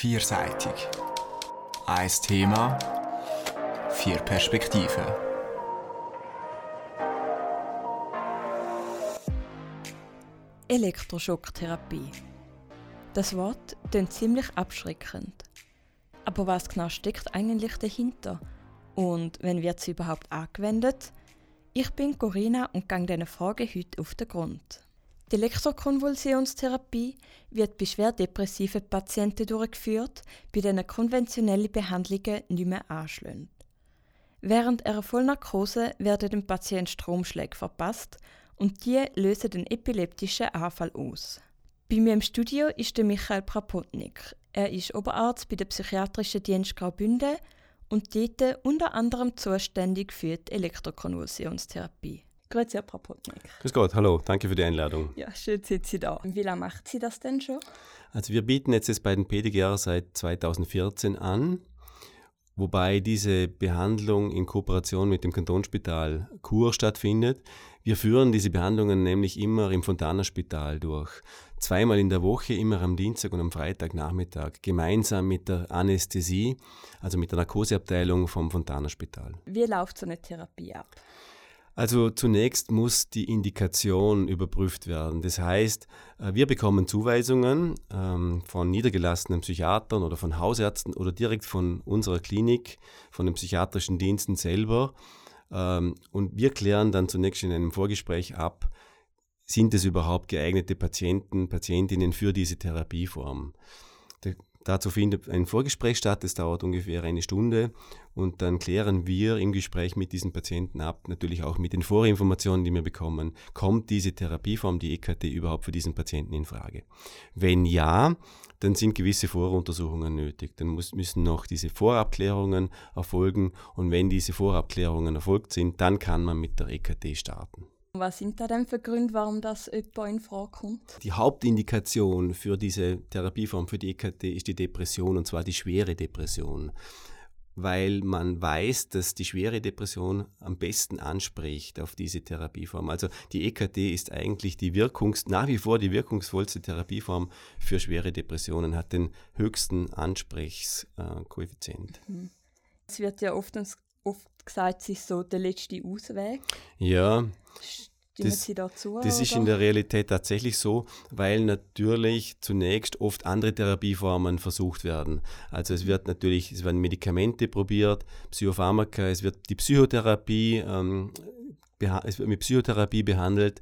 Vierseitig. Ein Thema, vier Perspektiven. Elektroschocktherapie. Das Wort klingt ziemlich abschreckend. Aber was genau steckt eigentlich dahinter? Und wenn wird sie überhaupt angewendet? Ich bin Corinna und gehe diesen Fragen heute auf den Grund. Die Elektrokonvulsionstherapie wird bei schwer depressiven Patienten durchgeführt, bei denen konventionelle Behandlungen nicht mehr anschlagen. Während einer Vollnarkose werden dem Patienten Stromschläge verpasst und die lösen den epileptischen Anfall aus. Bei mir im Studio ist der Michael Prapotnik. Er ist Oberarzt bei der psychiatrischen Dienst Graubünden und dort unter anderem zuständig für die Elektrokonvulsionstherapie. Grüezi, Herr Prapotnik. Grüß Gott, hallo, danke für die Einladung. Ja, schön sind Sie da. Wie lange macht Sie das denn schon? Also wir bieten jetzt das bei den PDGR seit 2014 an, wobei diese Behandlung in Kooperation mit dem Kantonsspital Chur stattfindet. Wir führen diese Behandlungen nämlich immer im Fontana Spital durch. Zweimal in der Woche, immer am Dienstag und am Freitagnachmittag, gemeinsam mit der Anästhesie, also mit der Narkoseabteilung vom Fontana Spital. Wie läuft so eine Therapie ab? Also zunächst muss die Indikation überprüft werden. Das heißt, äh, wir bekommen Zuweisungen ähm, von niedergelassenen Psychiatern oder von Hausärzten oder direkt von unserer Klinik, von den psychiatrischen Diensten selber. Ähm, und wir klären dann zunächst in einem Vorgespräch ab, sind es überhaupt geeignete Patienten, Patientinnen für diese Therapieform. Dazu findet ein Vorgespräch statt, das dauert ungefähr eine Stunde und dann klären wir im Gespräch mit diesen Patienten ab, natürlich auch mit den Vorinformationen, die wir bekommen, kommt diese Therapieform, die EKT, überhaupt für diesen Patienten in Frage. Wenn ja, dann sind gewisse Voruntersuchungen nötig. Dann muss, müssen noch diese Vorabklärungen erfolgen und wenn diese Vorabklärungen erfolgt sind, dann kann man mit der EKT starten. Was sind da denn für Gründe, warum das jemand in Frage kommt? Die Hauptindikation für diese Therapieform, für die EKT, ist die Depression, und zwar die schwere Depression. Weil man weiß, dass die schwere Depression am besten anspricht auf diese Therapieform. Also die EKT ist eigentlich die Wirkungs, nach wie vor die wirkungsvollste Therapieform für schwere Depressionen, hat den höchsten Ansprechskoeffizient. Mhm. Es wird ja oft, oft gesagt, es ist so der letzte Ausweg. Ja. Stimmen das, Sie dazu? Das oder? ist in der Realität tatsächlich so, weil natürlich zunächst oft andere Therapieformen versucht werden. Also es wird natürlich, es werden Medikamente probiert, Psychopharmaka, es wird die Psychotherapie, ähm, es wird mit Psychotherapie behandelt.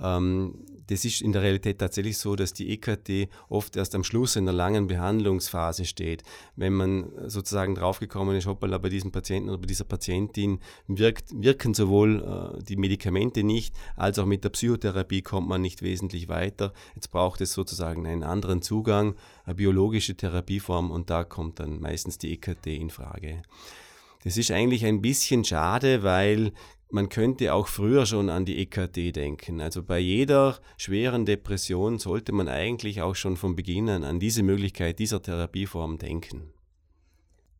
Ähm, das ist in der Realität tatsächlich so, dass die EKT oft erst am Schluss einer langen Behandlungsphase steht. Wenn man sozusagen draufgekommen ist, hoppala, bei diesem Patienten oder bei dieser Patientin wirkt, wirken sowohl äh, die Medikamente nicht, als auch mit der Psychotherapie kommt man nicht wesentlich weiter. Jetzt braucht es sozusagen einen anderen Zugang, eine biologische Therapieform und da kommt dann meistens die EKT in Frage. Das ist eigentlich ein bisschen schade, weil man könnte auch früher schon an die EKT denken. Also bei jeder schweren Depression sollte man eigentlich auch schon von Beginn an an diese Möglichkeit dieser Therapieform denken.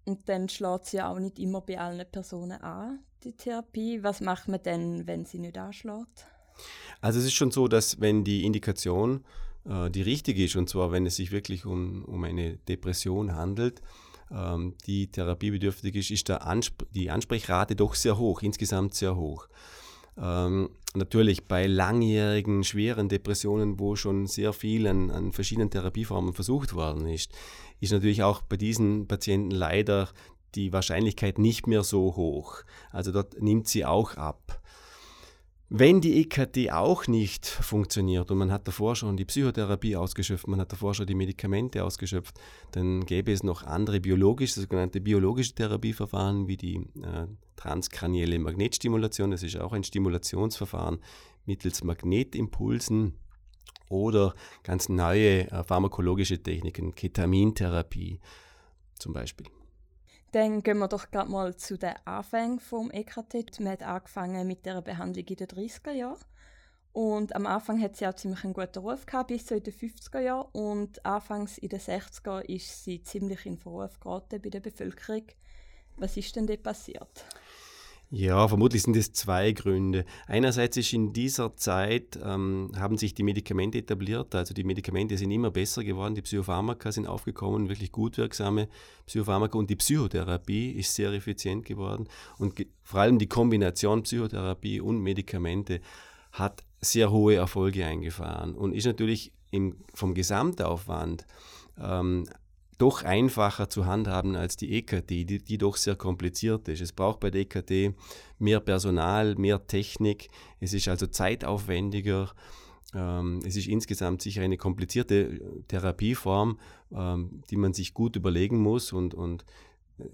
Und dann schlägt sie auch nicht immer bei allen Personen an, die Therapie. Was macht man denn, wenn sie nicht anschlägt? Also es ist schon so, dass wenn die Indikation äh, die richtige ist, und zwar wenn es sich wirklich um, um eine Depression handelt, ähm, die therapiebedürftig ist, ist Ansp die Ansprechrate doch sehr hoch, insgesamt sehr hoch. Ähm, natürlich bei langjährigen, schweren Depressionen, wo schon sehr viel an, an verschiedenen Therapieformen versucht worden ist, ist natürlich auch bei diesen Patienten leider die Wahrscheinlichkeit nicht mehr so hoch. Also dort nimmt sie auch ab. Wenn die EKT auch nicht funktioniert und man hat davor schon die Psychotherapie ausgeschöpft, man hat davor schon die Medikamente ausgeschöpft, dann gäbe es noch andere biologische, sogenannte biologische Therapieverfahren wie die äh, transkranielle Magnetstimulation. Das ist auch ein Stimulationsverfahren mittels Magnetimpulsen oder ganz neue äh, pharmakologische Techniken, Ketamintherapie zum Beispiel. Dann gehen wir doch gerade mal zu den Anfängen vom EKT. Man hat angefangen mit der Behandlung in den 30er Jahren. Und am Anfang hat sie auch ziemlich einen guten Ruf gehabt, bis so in den 50er Jahren. Und anfangs in den 60er ist sie ziemlich in Verruf geraten bei der Bevölkerung. Was ist denn da passiert? Ja, vermutlich sind es zwei Gründe. Einerseits ist in dieser Zeit, ähm, haben sich die Medikamente etabliert, also die Medikamente sind immer besser geworden, die Psychopharmaka sind aufgekommen, wirklich gut wirksame Psychopharmaka. Und die Psychotherapie ist sehr effizient geworden. Und vor allem die Kombination Psychotherapie und Medikamente hat sehr hohe Erfolge eingefahren. Und ist natürlich im, vom Gesamtaufwand ähm, doch einfacher zu handhaben als die EKT, die, die doch sehr kompliziert ist. Es braucht bei der EKT mehr Personal, mehr Technik, es ist also zeitaufwendiger. Ähm, es ist insgesamt sicher eine komplizierte Therapieform, ähm, die man sich gut überlegen muss und, und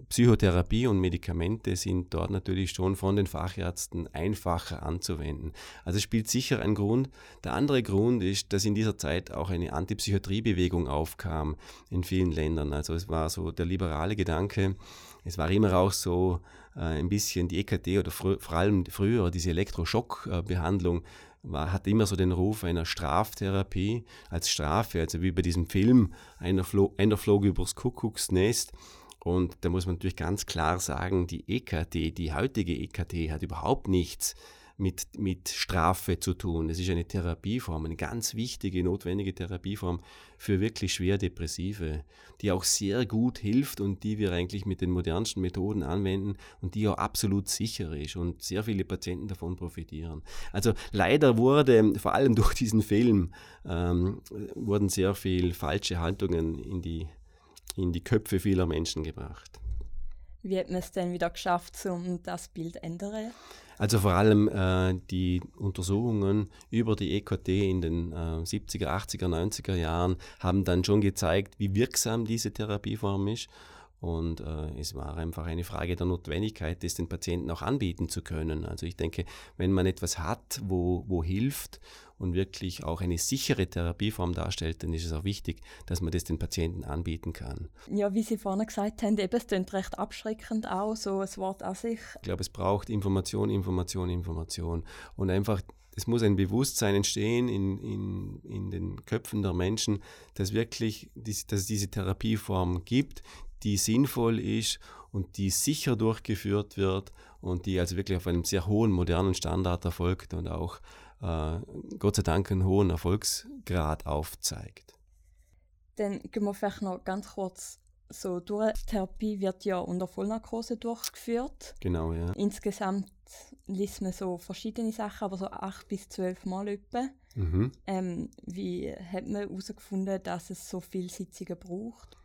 Psychotherapie und Medikamente sind dort natürlich schon von den Fachärzten einfacher anzuwenden. Also spielt sicher ein Grund. Der andere Grund ist, dass in dieser Zeit auch eine Antipsychiatriebewegung aufkam in vielen Ländern. Also es war so der liberale Gedanke. Es war immer auch so äh, ein bisschen die EKT oder vor allem früher diese Elektroschockbehandlung war, hat immer so den Ruf einer Straftherapie als Strafe, also wie bei diesem Film, einer, Flo einer flog übers Kuckucksnest. Und da muss man natürlich ganz klar sagen, die EKT, die heutige EKT hat überhaupt nichts mit, mit Strafe zu tun. Es ist eine Therapieform, eine ganz wichtige, notwendige Therapieform für wirklich schwer Depressive, die auch sehr gut hilft und die wir eigentlich mit den modernsten Methoden anwenden und die auch absolut sicher ist und sehr viele Patienten davon profitieren. Also leider wurde vor allem durch diesen Film ähm, wurden sehr viele falsche Haltungen in die in die Köpfe vieler Menschen gebracht. Wie hat man es denn wieder geschafft, um das Bild zu ändern? Also vor allem äh, die Untersuchungen über die EKT in den äh, 70er, 80er, 90er Jahren haben dann schon gezeigt, wie wirksam diese Therapieform ist. Und äh, es war einfach eine Frage der Notwendigkeit, das den Patienten auch anbieten zu können. Also ich denke, wenn man etwas hat, wo, wo hilft und wirklich auch eine sichere Therapieform darstellt, dann ist es auch wichtig, dass man das den Patienten anbieten kann. Ja, wie Sie vorhin gesagt haben, eben, es klingt recht abschreckend auch, so ein Wort an sich. Ich glaube, es braucht Information, Information, Information und einfach es muss ein Bewusstsein entstehen in, in, in den Köpfen der Menschen, dass wirklich dass es diese Therapieform gibt, die sinnvoll ist und die sicher durchgeführt wird und die also wirklich auf einem sehr hohen modernen Standard erfolgt und auch äh, Gott sei Dank einen hohen Erfolgsgrad aufzeigt. Dann gehen wir vielleicht noch ganz kurz so durch. Die Therapie wird ja unter Vollnarkose durchgeführt. Genau, ja. Insgesamt liest man so verschiedene Sachen, aber so acht bis zwölf Mal etwa. Mhm. Ähm, wie hat man herausgefunden, dass es so viele Sitzungen braucht?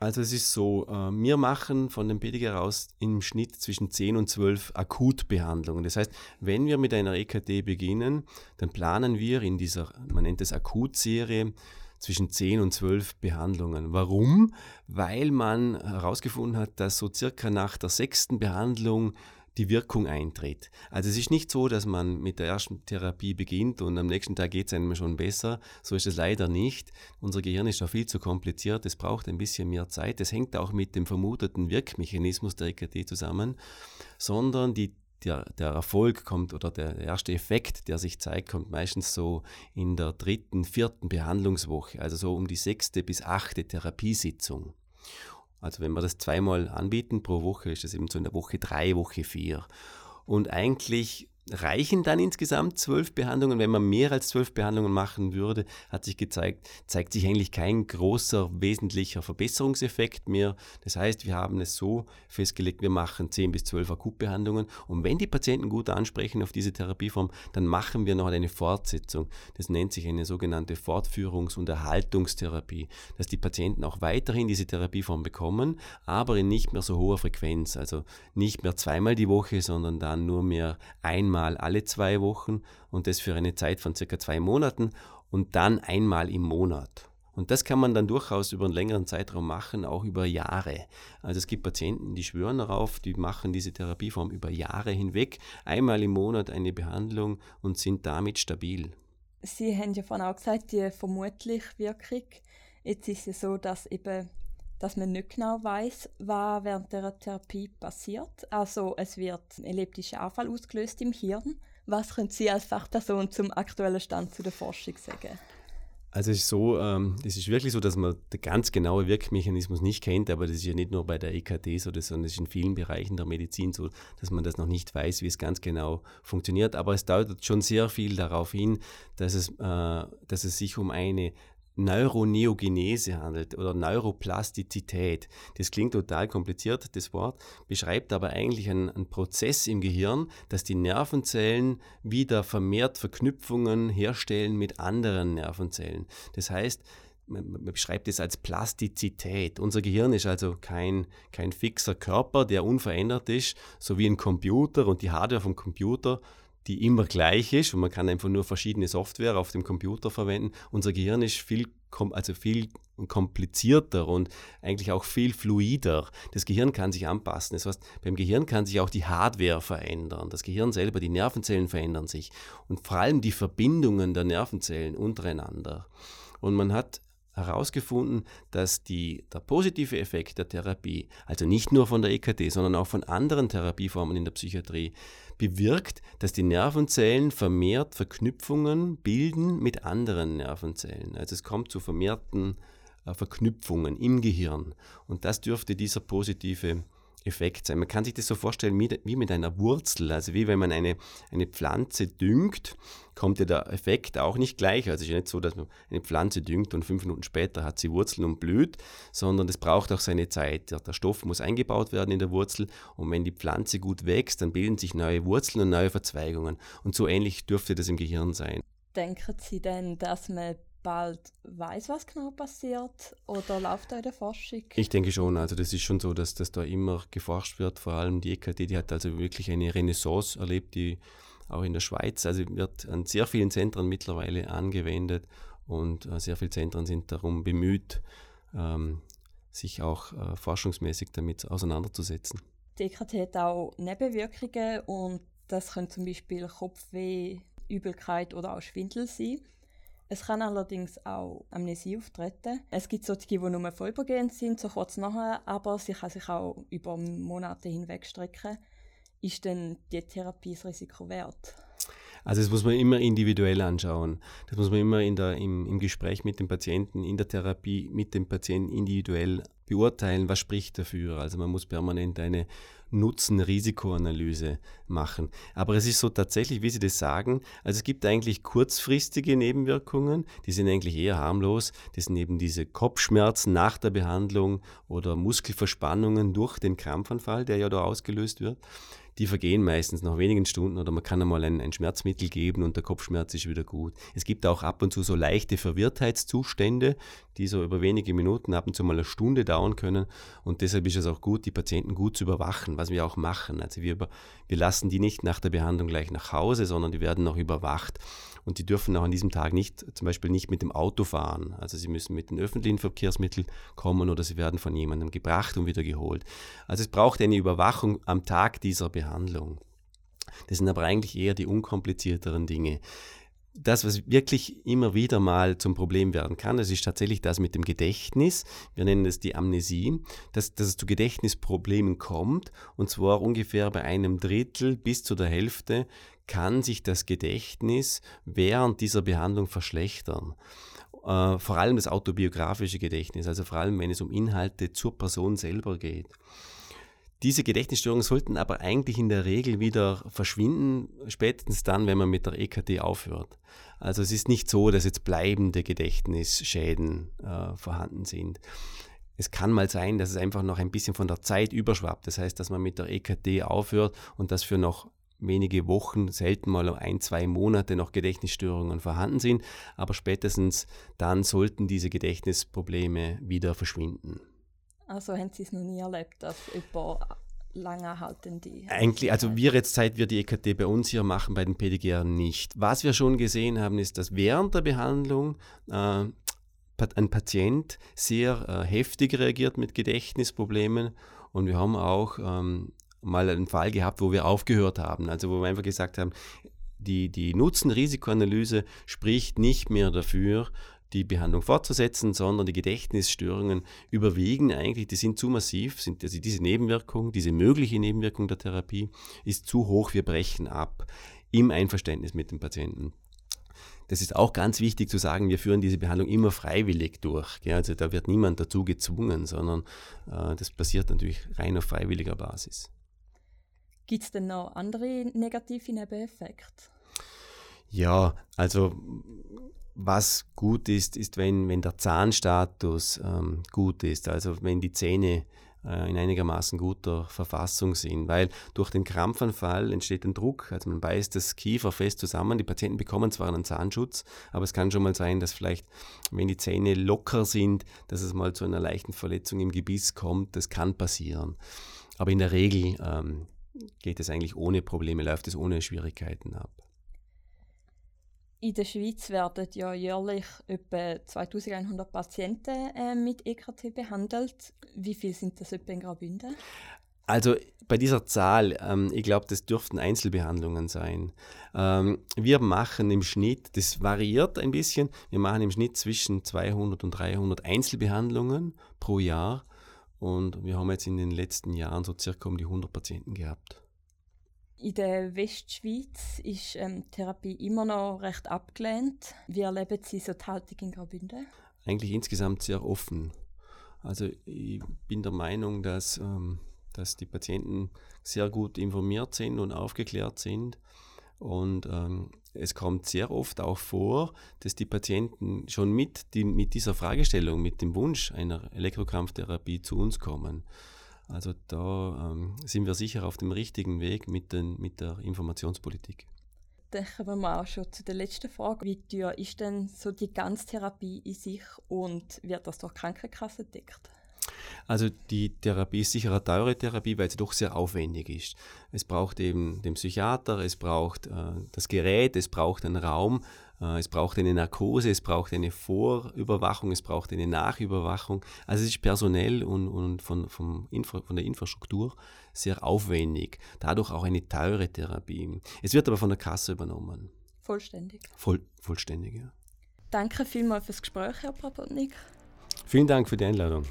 Also es ist so, äh, wir machen von dem PDG aus im Schnitt zwischen 10 und 12 Akutbehandlungen. Das heißt, wenn wir mit einer EKT beginnen, dann planen wir in dieser, man nennt es Akutserie, zwischen 10 und 12 Behandlungen. Warum? Weil man herausgefunden hat, dass so circa nach der sechsten Behandlung die Wirkung eintritt. Also es ist nicht so, dass man mit der ersten Therapie beginnt und am nächsten Tag geht es einem schon besser. So ist es leider nicht. Unser Gehirn ist da viel zu kompliziert. Es braucht ein bisschen mehr Zeit. Das hängt auch mit dem vermuteten Wirkmechanismus der EKT zusammen, sondern die der, der, Erfolg kommt oder der erste Effekt, der sich zeigt, kommt meistens so in der dritten, vierten Behandlungswoche, also so um die sechste bis achte Therapiesitzung. Also wenn wir das zweimal anbieten pro Woche, ist das eben so in der Woche drei, Woche vier. Und eigentlich reichen dann insgesamt zwölf Behandlungen. Wenn man mehr als zwölf Behandlungen machen würde, hat sich gezeigt, zeigt sich eigentlich kein großer wesentlicher Verbesserungseffekt mehr. Das heißt, wir haben es so festgelegt, wir machen zehn bis zwölf Akutbehandlungen und wenn die Patienten gut ansprechen auf diese Therapieform, dann machen wir noch eine Fortsetzung. Das nennt sich eine sogenannte Fortführungs- und Erhaltungstherapie, dass die Patienten auch weiterhin diese Therapieform bekommen, aber in nicht mehr so hoher Frequenz, also nicht mehr zweimal die Woche, sondern dann nur mehr einmal einmal alle zwei Wochen und das für eine Zeit von circa zwei Monaten und dann einmal im Monat. Und das kann man dann durchaus über einen längeren Zeitraum machen, auch über Jahre. Also es gibt Patienten, die schwören darauf, die machen diese Therapieform über Jahre hinweg, einmal im Monat eine Behandlung und sind damit stabil. Sie haben ja vorhin auch gesagt, die vermutlich Wirkung. Jetzt ist es so, dass eben dass man nicht genau weiß, was während der Therapie passiert. Also es wird ein epileptischer Anfall ausgelöst im Hirn. Was können Sie als Fachperson zum aktuellen Stand zu der Forschung sagen? Also es ist so, ähm, es ist wirklich so, dass man den ganz genauen Wirkmechanismus nicht kennt, aber das ist ja nicht nur bei der EKT so, sondern es ist in vielen Bereichen der Medizin so, dass man das noch nicht weiß, wie es ganz genau funktioniert. Aber es deutet schon sehr viel darauf hin, dass es, äh, dass es sich um eine Neuroneogenese handelt oder Neuroplastizität. Das klingt total kompliziert, das Wort, beschreibt aber eigentlich einen, einen, Prozess im Gehirn, dass die Nervenzellen wieder vermehrt Verknüpfungen herstellen mit anderen Nervenzellen. Das heißt, man, beschreibt es als Plastizität. Unser Gehirn ist also kein, kein fixer Körper, der unverändert ist, so wie ein Computer und die Hardware vom Computer die immer gleich ist und man kann einfach nur verschiedene Software auf dem Computer verwenden. Unser Gehirn ist viel, also viel komplizierter und eigentlich auch viel fluider. Das Gehirn kann sich anpassen. Das heißt, beim Gehirn kann sich auch die Hardware verändern. Das Gehirn selber, die Nervenzellen verändern sich und vor allem die Verbindungen der Nervenzellen untereinander. Und man hat herausgefunden, dass die, der positive Effekt der Therapie, also nicht nur von der EKT, sondern auch von anderen Therapieformen in der Psychiatrie, bewirkt, dass die Nervenzellen vermehrt Verknüpfungen bilden mit anderen Nervenzellen. Also es kommt zu vermehrten äh, Verknüpfungen im Gehirn. Und das dürfte dieser positive Effekt sein. Man kann sich das so vorstellen wie mit einer Wurzel, also wie wenn man eine, eine Pflanze düngt, kommt ja der Effekt auch nicht gleich. Also es ist ja nicht so, dass man eine Pflanze düngt und fünf Minuten später hat sie Wurzeln und blüht, sondern es braucht auch seine Zeit. Der Stoff muss eingebaut werden in der Wurzel und wenn die Pflanze gut wächst, dann bilden sich neue Wurzeln und neue Verzweigungen. Und so ähnlich dürfte das im Gehirn sein. Denken Sie denn, dass man bald weiß, was genau passiert? Oder läuft da in der Forschung? Ich denke schon. Also das ist schon so, dass, dass da immer geforscht wird. Vor allem die EKT, die hat also wirklich eine Renaissance erlebt, die auch in der Schweiz, also wird an sehr vielen Zentren mittlerweile angewendet und äh, sehr viele Zentren sind darum bemüht, ähm, sich auch äh, forschungsmäßig damit auseinanderzusetzen. Die EKT hat auch Nebenwirkungen und das können zum Beispiel Kopfweh, Übelkeit oder auch Schwindel sein. Es kann allerdings auch Amnesie auftreten. Es gibt solche, die nur vorübergehend sind, so kurz nachher, aber sie kann sich auch über Monate hinweg strecken. Ist denn die Therapie das Risiko wert? Also das muss man immer individuell anschauen. Das muss man immer in der, im, im Gespräch mit dem Patienten, in der Therapie mit dem Patienten individuell beurteilen, was spricht dafür. Also man muss permanent eine Nutzen-Risikoanalyse machen. Aber es ist so tatsächlich, wie Sie das sagen, also es gibt eigentlich kurzfristige Nebenwirkungen, die sind eigentlich eher harmlos. Das sind eben diese Kopfschmerzen nach der Behandlung oder Muskelverspannungen durch den Krampfanfall, der ja da ausgelöst wird die vergehen meistens nach wenigen Stunden oder man kann einmal ein, ein, Schmerzmittel geben und der Kopfschmerz ist wieder gut. Es gibt auch ab und zu so leichte Verwirrtheitszustände, die so über wenige Minuten, ab und zu mal eine Stunde dauern können und deshalb ist es auch gut, die Patienten gut zu überwachen, was wir auch machen. Also wir, wir lassen die nicht nach der Behandlung gleich nach Hause, sondern die werden noch überwacht und die dürfen auch an diesem Tag nicht, zum Beispiel nicht mit dem Auto fahren. Also sie müssen mit den öffentlichen Verkehrsmitteln kommen oder sie werden von jemandem gebracht und wieder geholt. Also es braucht eine Überwachung am Tag dieser Behandlung. Das sind aber eigentlich eher die unkomplizierteren Dinge das, was wirklich immer wieder mal zum Problem werden kann, das ist tatsächlich das mit dem Gedächtnis. Wir nennen es die Amnesie, dass, dass es zu Gedächtnisproblemen kommt. Und zwar ungefähr bei einem Drittel bis zu der Hälfte kann sich das Gedächtnis während dieser Behandlung verschlechtern. Äh, vor allem das autobiografische Gedächtnis, also vor allem wenn es um Inhalte zur Person selber geht. Diese Gedächtnisstörungen sollten aber eigentlich in der Regel wieder verschwinden, spätestens dann, wenn man mit der EKT aufhört. Also es ist nicht so, dass jetzt bleibende Gedächtnisschäden äh, vorhanden sind. Es kann mal sein, dass es einfach noch ein bisschen von der Zeit überschwappt. Das heißt, dass man mit der EKT aufhört und das für noch wenige Wochen, selten mal ein, zwei Monate noch Gedächtnisstörungen vorhanden sind, aber spätestens dann sollten diese Gedächtnisprobleme wieder verschwinden. Also haben Sie es noch nie erlebt, dass jemand lange halten die? Eigentlich, also wir jetzt, seit wir die EKT bei uns hier machen, bei den PDGR nicht. Was wir schon gesehen haben, ist, dass während der Behandlung äh, ein Patient sehr äh, heftig reagiert mit Gedächtnisproblemen und wir haben auch ähm, mal einen Fall gehabt, wo wir aufgehört haben. Also wo wir einfach gesagt haben, die, die Nutzen-Risikoanalyse spricht nicht mehr dafür, die Behandlung fortzusetzen, sondern die Gedächtnisstörungen überwiegen eigentlich, die sind zu massiv, sind also diese Nebenwirkung, diese mögliche Nebenwirkung der Therapie ist zu hoch, wir brechen ab im Einverständnis mit dem Patienten. das ist auch ganz wichtig zu sagen, wir führen diese Behandlung immer freiwillig durch. Gell? Also da wird niemand dazu gezwungen, sondern äh, das passiert natürlich rein auf freiwilliger Basis. Gibt es denn noch andere negative Nebeneffekte? Ja, also was gut ist, ist, wenn, wenn der Zahnstatus ähm, gut ist, also wenn die Zähne äh, in einigermaßen guter Verfassung sind, weil durch den Krampfanfall entsteht ein Druck, also man beißt das Kiefer fest zusammen, die Patienten bekommen zwar einen Zahnschutz, aber es kann schon mal sein, dass vielleicht, wenn die Zähne locker sind, dass es mal zu einer leichten Verletzung im Gebiss kommt, das kann passieren. Aber in der Regel ähm, geht es eigentlich ohne Probleme, läuft es ohne Schwierigkeiten ab. In der Schweiz werden ja jährlich etwa 2100 Patienten äh, mit EKT behandelt. Wie viel sind das etwa in Graubünden? Also bei dieser Zahl, ähm, ich glaube, das dürften Einzelbehandlungen sein. Ähm, wir machen im Schnitt, das variiert ein bisschen, wir machen im Schnitt zwischen 200 und 300 Einzelbehandlungen pro Jahr und wir haben jetzt in den letzten Jahren so circa um die 100 Patienten gehabt. In der Westschweiz ist ähm, Therapie immer noch recht abgelehnt. Wie erleben Sie so die Haltung in Graubünden? Eigentlich insgesamt sehr offen. Also ich bin der Meinung, dass, ähm, dass die Patienten sehr gut informiert sind und aufgeklärt sind. Und ähm, es kommt sehr oft auch vor, dass die Patienten schon mit, die, mit dieser Fragestellung, mit dem Wunsch einer Elektrokrampftherapie zu uns kommen. Also da ähm, sind wir sicher auf dem richtigen Weg mit, den, mit der Informationspolitik. Dann kommen wir auch schon zu der letzten Frage. Wie teuer ist denn so die Ganztherapie in sich und wird das durch Krankenkasse deckt? Also die Therapie ist sicher eine teure Therapie, weil sie doch sehr aufwendig ist. Es braucht eben den Psychiater, es braucht äh, das Gerät, es braucht einen Raum, es braucht eine Narkose, es braucht eine Vorüberwachung, es braucht eine Nachüberwachung. Also es ist personell und, und von, vom Infra, von der Infrastruktur sehr aufwendig. Dadurch auch eine teure Therapie. Es wird aber von der Kasse übernommen. Vollständig. Voll, vollständig, ja. Danke vielmals fürs Gespräch, Herr Papotnik. Vielen Dank für die Einladung.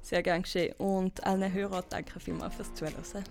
Sehr gern geschehen. Und allen Hörern danke vielmals fürs Zuhören.